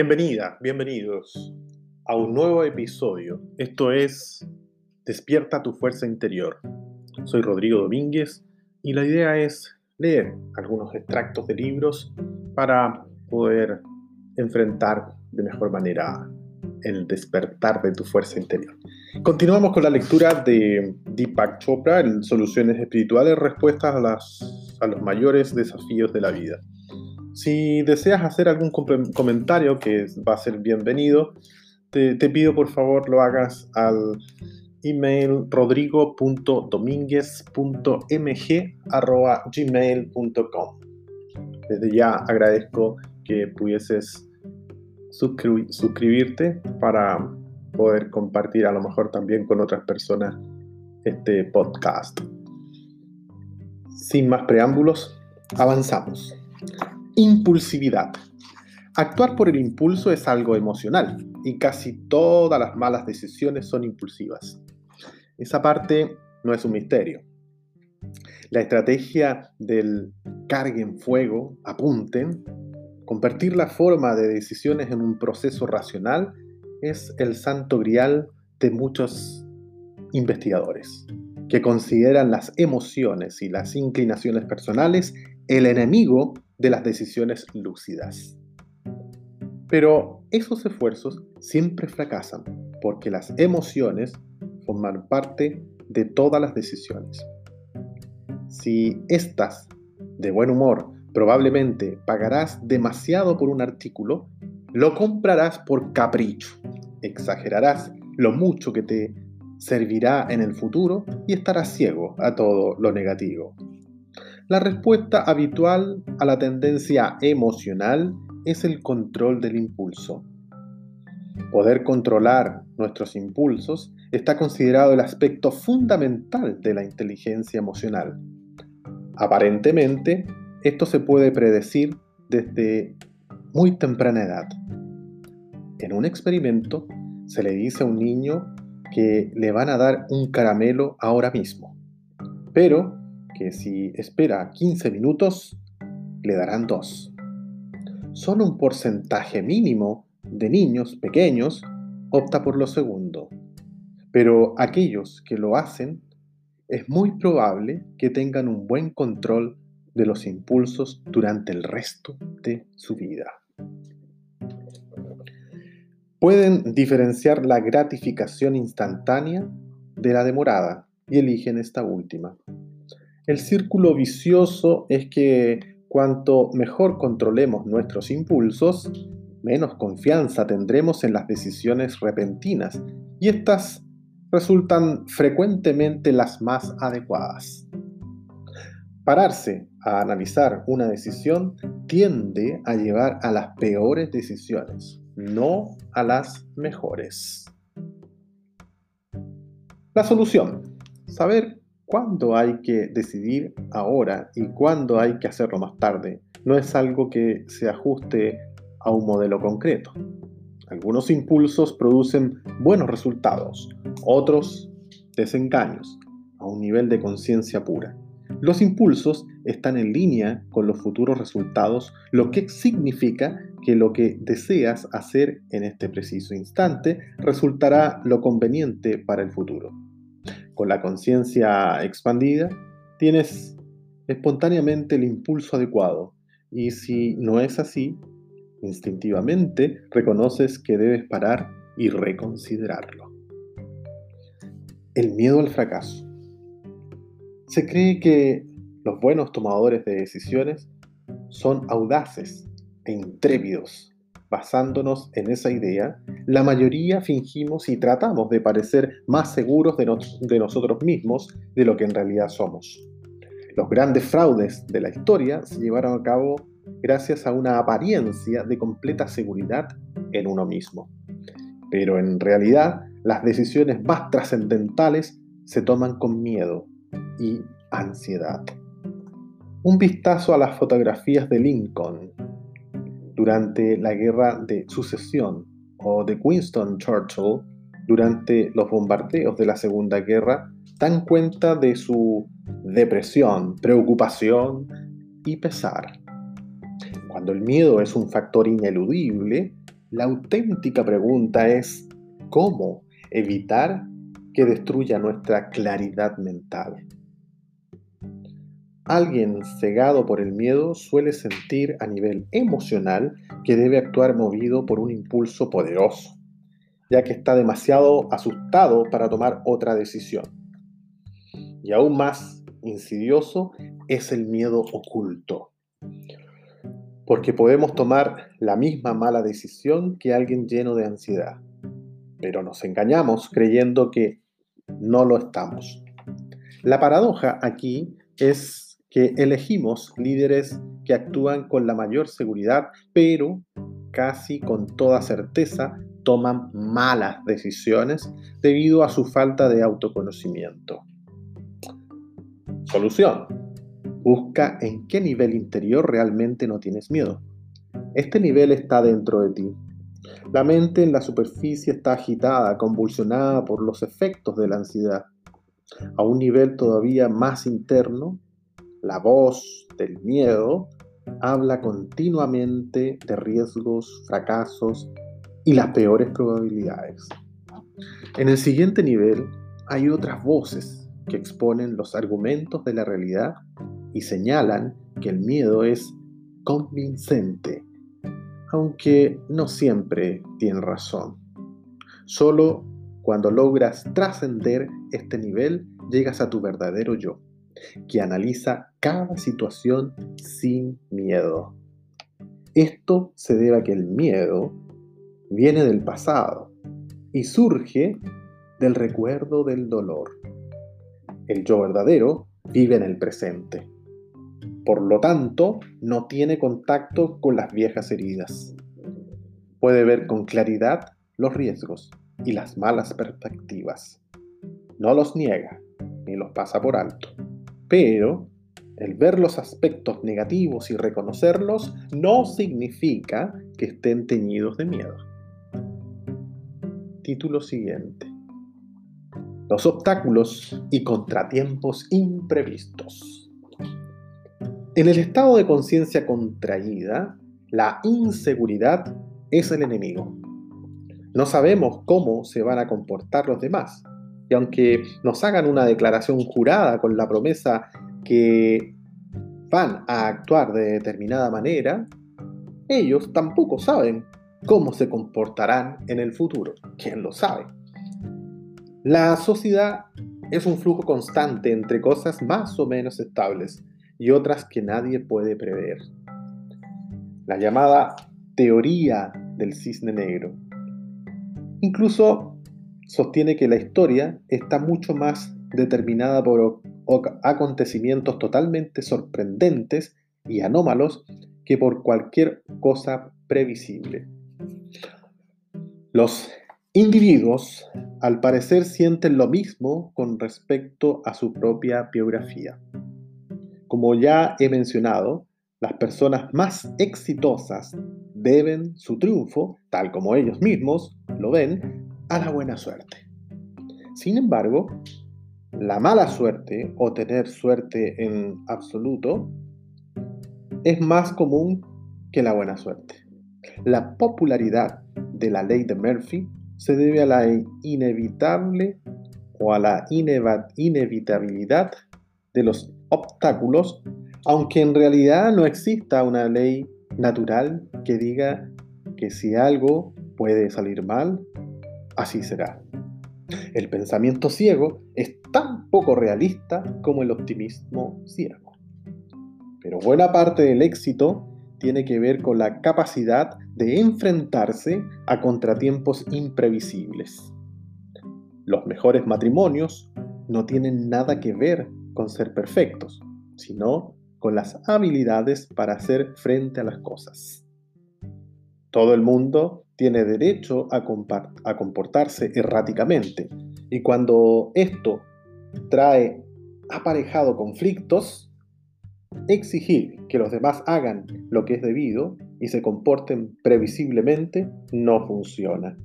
Bienvenida, bienvenidos a un nuevo episodio. Esto es Despierta tu fuerza interior. Soy Rodrigo Domínguez y la idea es leer algunos extractos de libros para poder enfrentar de mejor manera el despertar de tu fuerza interior. Continuamos con la lectura de Deepak Chopra, en Soluciones Espirituales, Respuestas a, las, a los mayores desafíos de la vida. Si deseas hacer algún comentario que va a ser bienvenido, te, pido por favor lo hagas al email rodrigo.domínguez.mg.gmail.com. Desde ya agradezco que pudieses suscribirte para poder compartir a lo mejor también con otras personas este podcast. Sin más preámbulos, avanzamos. Impulsividad. Actuar por el impulso es algo emocional y casi todas las malas decisiones son impulsivas. Esa parte no es un misterio. La estrategia del carguen fuego, apunten, convertir la forma de decisiones en un proceso racional es el santo grial de muchos investigadores, que consideran las emociones y las inclinaciones personales el enemigo de las decisiones lúcidas. Pero esos esfuerzos siempre fracasan porque las emociones forman parte de todas las decisiones. Si estás de buen humor, probablemente pagarás demasiado por un artículo, lo comprarás por capricho, exagerarás lo mucho que te servirá en el futuro y estarás ciego a todo lo negativo. La respuesta habitual a la tendencia emocional es el control del impulso. Poder controlar nuestros impulsos está considerado el aspecto fundamental de la inteligencia emocional. Aparentemente, esto se puede predecir desde muy temprana edad. En un experimento se le dice a un niño que le van a dar un caramelo ahora mismo, pero que si espera 15 minutos, le darán dos. Solo un porcentaje mínimo de niños pequeños opta por lo segundo, pero aquellos que lo hacen es muy probable que tengan un buen control de los impulsos durante el resto de su vida. Pueden diferenciar la gratificación instantánea de la demorada y eligen esta última. El círculo vicioso es que cuanto mejor controlemos nuestros impulsos, menos confianza tendremos en las decisiones repentinas y estas resultan frecuentemente las más adecuadas. Pararse a analizar una decisión tiende a llevar a las peores decisiones, no a las mejores. La solución. Saber cuándo hay que decidir ahora y cuándo hay que hacerlo más tarde no es algo que se ajuste a un modelo concreto. Algunos impulsos producen buenos resultados, otros desengaños, a un nivel de conciencia pura. Los impulsos están en línea con los futuros resultados, lo que significa que lo que deseas hacer en este preciso instante resultará lo conveniente para el futuro con la conciencia expandida, tienes espontáneamente el impulso adecuado. Y si no es así, instintivamente reconoces que debes parar y reconsiderarlo. El miedo al fracaso. Se cree que los buenos tomadores de decisiones son audaces e intrépidos Basándonos en esa idea, la mayoría fingimos y tratamos de parecer más seguros de, nosotros mismos de lo que en realidad somos. Los grandes fraudes de la historia se llevaron a cabo gracias a una apariencia de completa seguridad en uno mismo. Pero en realidad las decisiones más trascendentales se toman con miedo y ansiedad. Un vistazo a las fotografías de Lincoln durante la guerra de sucesión o de Winston Churchill durante los bombardeos de la Segunda Guerra dan cuenta de su depresión, preocupación y pesar. Cuando el miedo es un factor ineludible, La auténtica pregunta es, ¿cómo evitar que destruya nuestra claridad mental? Alguien cegado por el miedo suele sentir a nivel emocional que debe actuar movido por un impulso poderoso, ya que está demasiado asustado para tomar otra decisión. Y aún más insidioso es el miedo oculto, porque podemos tomar la misma mala decisión que alguien lleno de ansiedad, pero nos engañamos creyendo que no lo estamos. La paradoja aquí es que elegimos líderes que actúan con la mayor seguridad, pero casi con toda certeza toman malas decisiones debido a su falta de autoconocimiento. Solución. Busca en qué nivel interior realmente no tienes miedo. Este nivel está dentro de ti. La mente en la superficie está agitada, convulsionada por los efectos de la ansiedad. A un nivel todavía más interno, la voz del miedo habla continuamente de riesgos, fracasos y las peores probabilidades. En el siguiente nivel hay otras voces que exponen los argumentos de la realidad y señalan que el miedo es convincente, aunque no siempre tiene razón. Solo cuando logras trascender este nivel llegas a tu verdadero yo que analiza cada situación sin miedo. Esto se debe a que el miedo viene del pasado y surge del recuerdo del dolor. El yo verdadero vive en el presente. Por lo tanto, no tiene contacto con las viejas heridas. Puede ver con claridad los riesgos y las malas perspectivas. No los niega ni los pasa por alto. Pero el ver los aspectos negativos y reconocerlos no significa que estén teñidos de miedo. Título siguiente. Los obstáculos y contratiempos imprevistos. En el estado de conciencia contraída, la inseguridad es el enemigo. No sabemos cómo se van a comportar los demás, y aunque nos hagan una declaración jurada con la promesa que van a actuar de determinada manera, ellos tampoco saben cómo se comportarán en el futuro. ¿Quién lo sabe? La sociedad es un flujo constante entre cosas más o menos estables y otras que nadie puede prever. La llamada teoría del cisne negro. Incluso sostiene que la historia está mucho más determinada por acontecimientos totalmente sorprendentes y anómalos que por cualquier cosa previsible. Los individuos, al parecer, sienten lo mismo con respecto a su propia biografía. Como ya he mencionado, las personas más exitosas deben su triunfo, tal como ellos mismos lo ven, a la buena suerte. Sin embargo, la mala suerte o tener suerte en absoluto es más común que la buena suerte. La popularidad de la ley de Murphy se debe a la inevitable o a la inevitabilidad de los obstáculos, aunque en realidad no exista una ley natural que diga que si algo puede salir mal, así será. El pensamiento ciego es tan poco realista como el optimismo ciego. Pero buena parte del éxito tiene que ver con la capacidad de enfrentarse a contratiempos imprevisibles. Los mejores matrimonios no tienen nada que ver con ser perfectos, sino con las habilidades para hacer frente a las cosas. Todo el mundo tiene derecho a, comportarse erráticamente y cuando esto trae aparejado conflictos, exigir que los demás hagan lo que es debido y se comporten previsiblemente no funciona.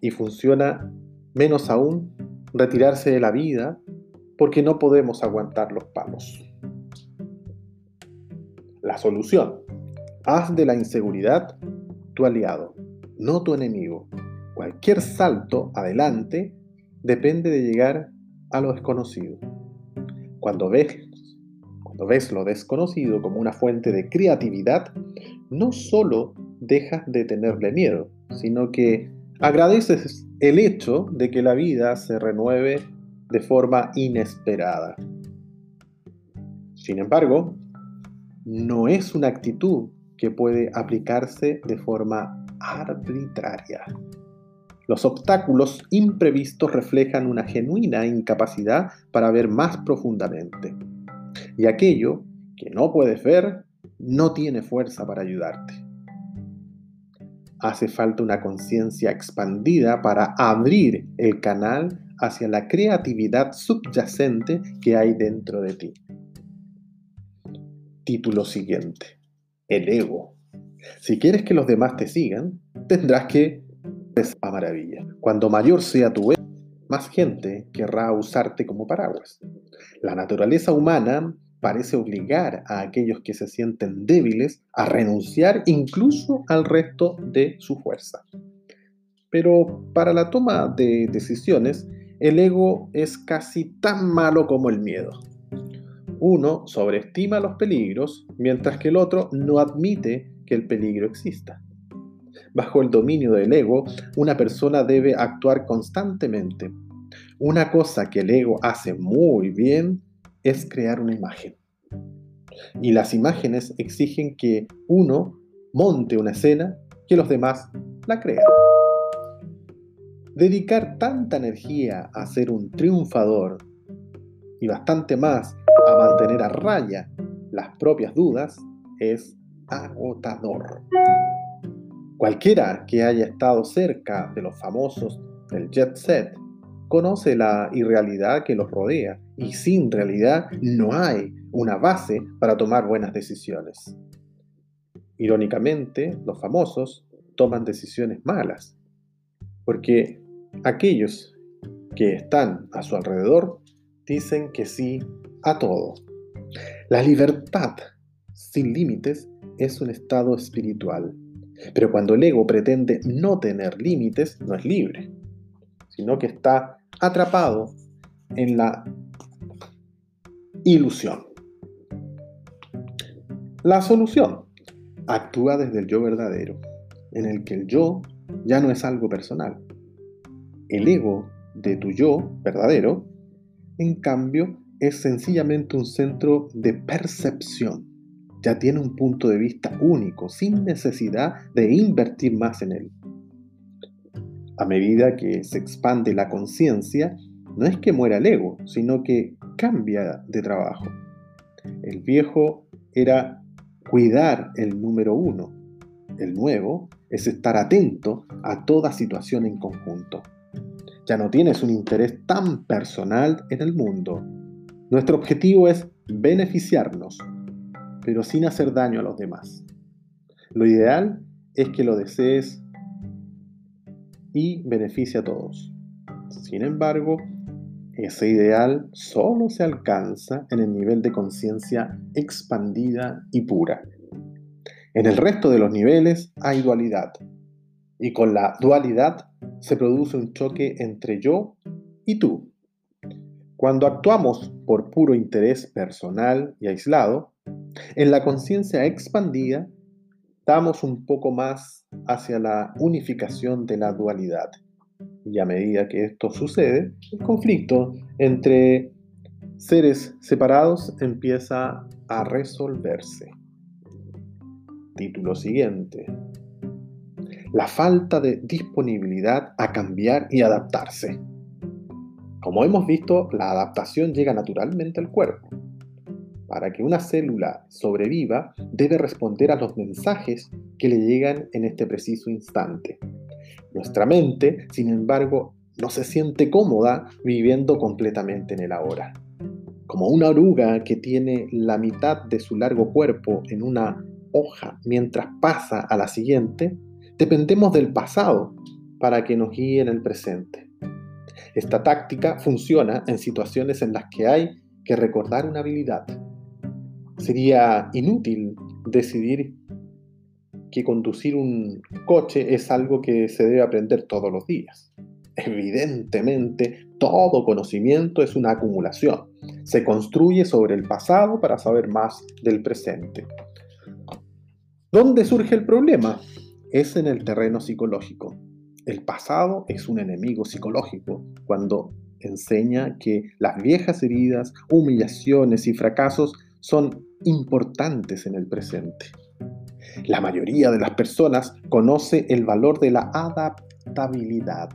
Y funciona menos aún retirarse de la vida porque no podemos aguantar los palos. La solución. Haz de la inseguridad tu aliado, no tu enemigo. Cualquier salto adelante depende de llegar a lo desconocido. Cuando ves, cuando ves lo desconocido como una fuente de creatividad, no solo dejas de tenerle miedo, sino que agradeces el hecho de que la vida se renueve de forma inesperada. Sin embargo, no es una actitud que puede aplicarse de forma arbitraria. Los obstáculos imprevistos reflejan una genuina incapacidad para ver más profundamente. Y aquello que no puedes ver no tiene fuerza para ayudarte. Hace falta una conciencia expandida para abrir el canal hacia la creatividad subyacente que hay dentro de ti. Título siguiente. El ego. Si quieres que los demás te sigan, tendrás que a maravilla. Cuando mayor sea tu ego, más gente querrá usarte como paraguas. La naturaleza humana parece obligar a aquellos que se sienten débiles a renunciar incluso al resto de su fuerza. Pero para la toma de decisiones, el ego es casi tan malo como el miedo. Uno sobreestima los peligros, mientras que el otro no admite que el peligro exista. Bajo el dominio del ego, una persona debe actuar constantemente. Una cosa que el ego hace muy bien es crear una imagen. Y las imágenes exigen que uno monte una escena que los demás la crean. Dedicar tanta energía a ser un triunfador y bastante más a mantener a raya las propias dudas es agotador. Cualquiera que haya estado cerca de los famosos del jet set conoce la irrealidad que los rodea y sin realidad no hay una base para tomar buenas decisiones. Irónicamente, los famosos toman decisiones malas, porque aquellos que están a su alrededor dicen que sí a todo. La libertad sin límites es un estado espiritual, pero cuando el ego pretende no tener límites, no es libre, sino que está atrapado en la ilusión. La solución actúa desde el yo verdadero, en el que el yo ya no es algo personal. El ego de tu yo verdadero, en cambio, es sencillamente un centro de percepción. Ya tiene un punto de vista único, sin necesidad de invertir más en él. A medida que se expande la conciencia, no es que muera el ego, sino que cambia de trabajo. El viejo era cuidar el número uno. El nuevo es estar atento a toda situación en conjunto. Ya no tienes un interés tan personal en el mundo, nuestro objetivo es beneficiarnos, pero sin hacer daño a los demás. Lo ideal es que lo desees y beneficie a todos. Sin embargo, ese ideal solo se alcanza en el nivel de conciencia expandida y pura. En el resto de los niveles hay dualidad, y con la dualidad se produce un choque entre yo y tú. Cuando actuamos por puro interés personal y aislado, en la conciencia expandida damos un poco más hacia la unificación de la dualidad. Y a medida que esto sucede, el conflicto entre seres separados empieza a resolverse. Título siguiente. La falta de disponibilidad a cambiar y adaptarse. Como hemos visto, la adaptación llega naturalmente al cuerpo. Para que una célula sobreviva, debe responder a los mensajes que le llegan en este preciso instante. Nuestra mente, sin embargo, no se siente cómoda viviendo completamente en el ahora. Como una oruga que tiene la mitad de su largo cuerpo en una hoja mientras pasa a la siguiente, dependemos del pasado para que nos guíe en el presente. Esta táctica funciona en situaciones en las que hay que recordar una habilidad. Sería inútil decidir que conducir un coche es algo que se debe aprender todos los días. Evidentemente, todo conocimiento es una acumulación. Se construye sobre el pasado para saber más del presente. ¿Dónde surge el problema? Es en el terreno psicológico. El pasado es un enemigo psicológico cuando enseña que las viejas heridas, humillaciones y fracasos son importantes en el presente. La mayoría de las personas conoce el valor de la adaptabilidad.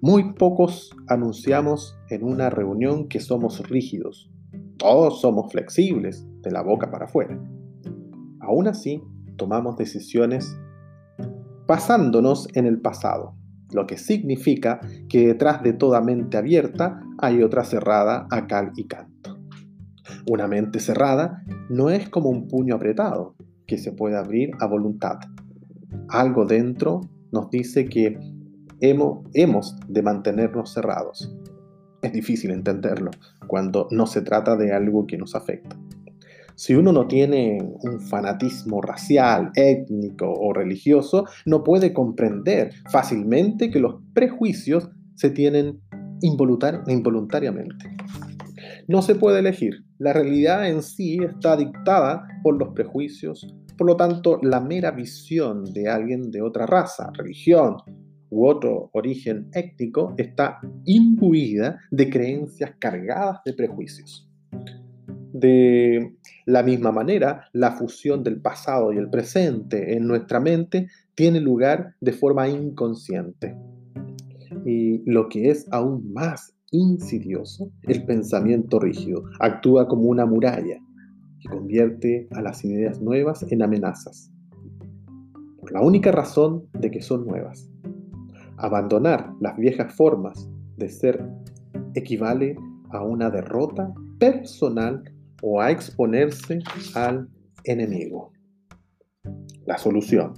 Muy pocos anunciamos en una reunión que somos rígidos. Todos somos flexibles, de la boca para afuera. Aún así, tomamos decisiones basándonos en el pasado, lo que significa que detrás de toda mente abierta hay otra cerrada a cal y canto. Una mente cerrada no es como un puño apretado que se puede abrir a voluntad. Algo dentro nos dice que hemos, hemos de mantenernos cerrados. Es difícil entenderlo cuando no se trata de algo que nos afecta. Si uno no tiene un fanatismo racial, étnico o religioso, no puede comprender fácilmente que los prejuicios se tienen involuntariamente. No se puede elegir. La realidad en sí está dictada por los prejuicios. Por lo tanto, la mera visión de alguien de otra raza, religión u otro origen étnico está imbuida de creencias cargadas de prejuicios. De la misma manera, la fusión del pasado y el presente en nuestra mente tiene lugar de forma inconsciente. Y lo que es aún más insidioso, el pensamiento rígido actúa como una muralla que convierte a las ideas nuevas en amenazas. Por la única razón de que son nuevas. Abandonar las viejas formas de ser equivale a una derrota personal o a exponerse al enemigo. La solución.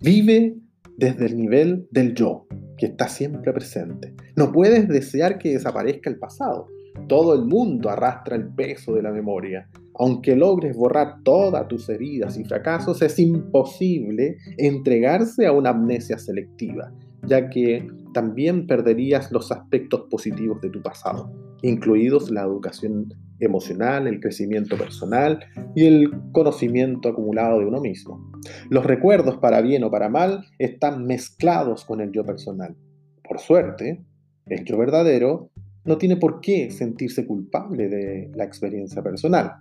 Vive desde el nivel del yo, que está siempre presente. No puedes desear que desaparezca el pasado. Todo el mundo arrastra el peso de la memoria. Aunque logres borrar todas tus heridas y fracasos, es imposible entregarse a una amnesia selectiva, ya que también perderías los aspectos positivos de tu pasado, incluidos la educación emocional, el crecimiento personal y el conocimiento acumulado de uno mismo. Los recuerdos, para bien o para mal, están mezclados con el yo personal. Por suerte, el yo verdadero no tiene por qué sentirse culpable de la experiencia personal.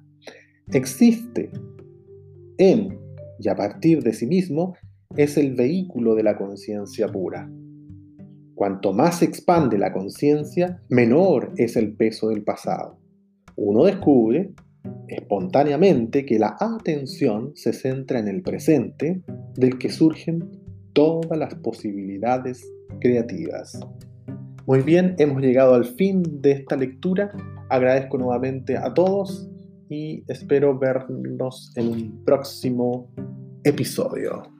Existe en y a partir de sí mismo es el vehículo de la conciencia pura. Cuanto más se expande la conciencia, menor es el peso del pasado uno descubre espontáneamente que la atención se centra en el presente del que surgen todas las posibilidades creativas. Muy bien, hemos llegado al fin de esta lectura. Agradezco nuevamente a todos y espero vernos en un próximo episodio.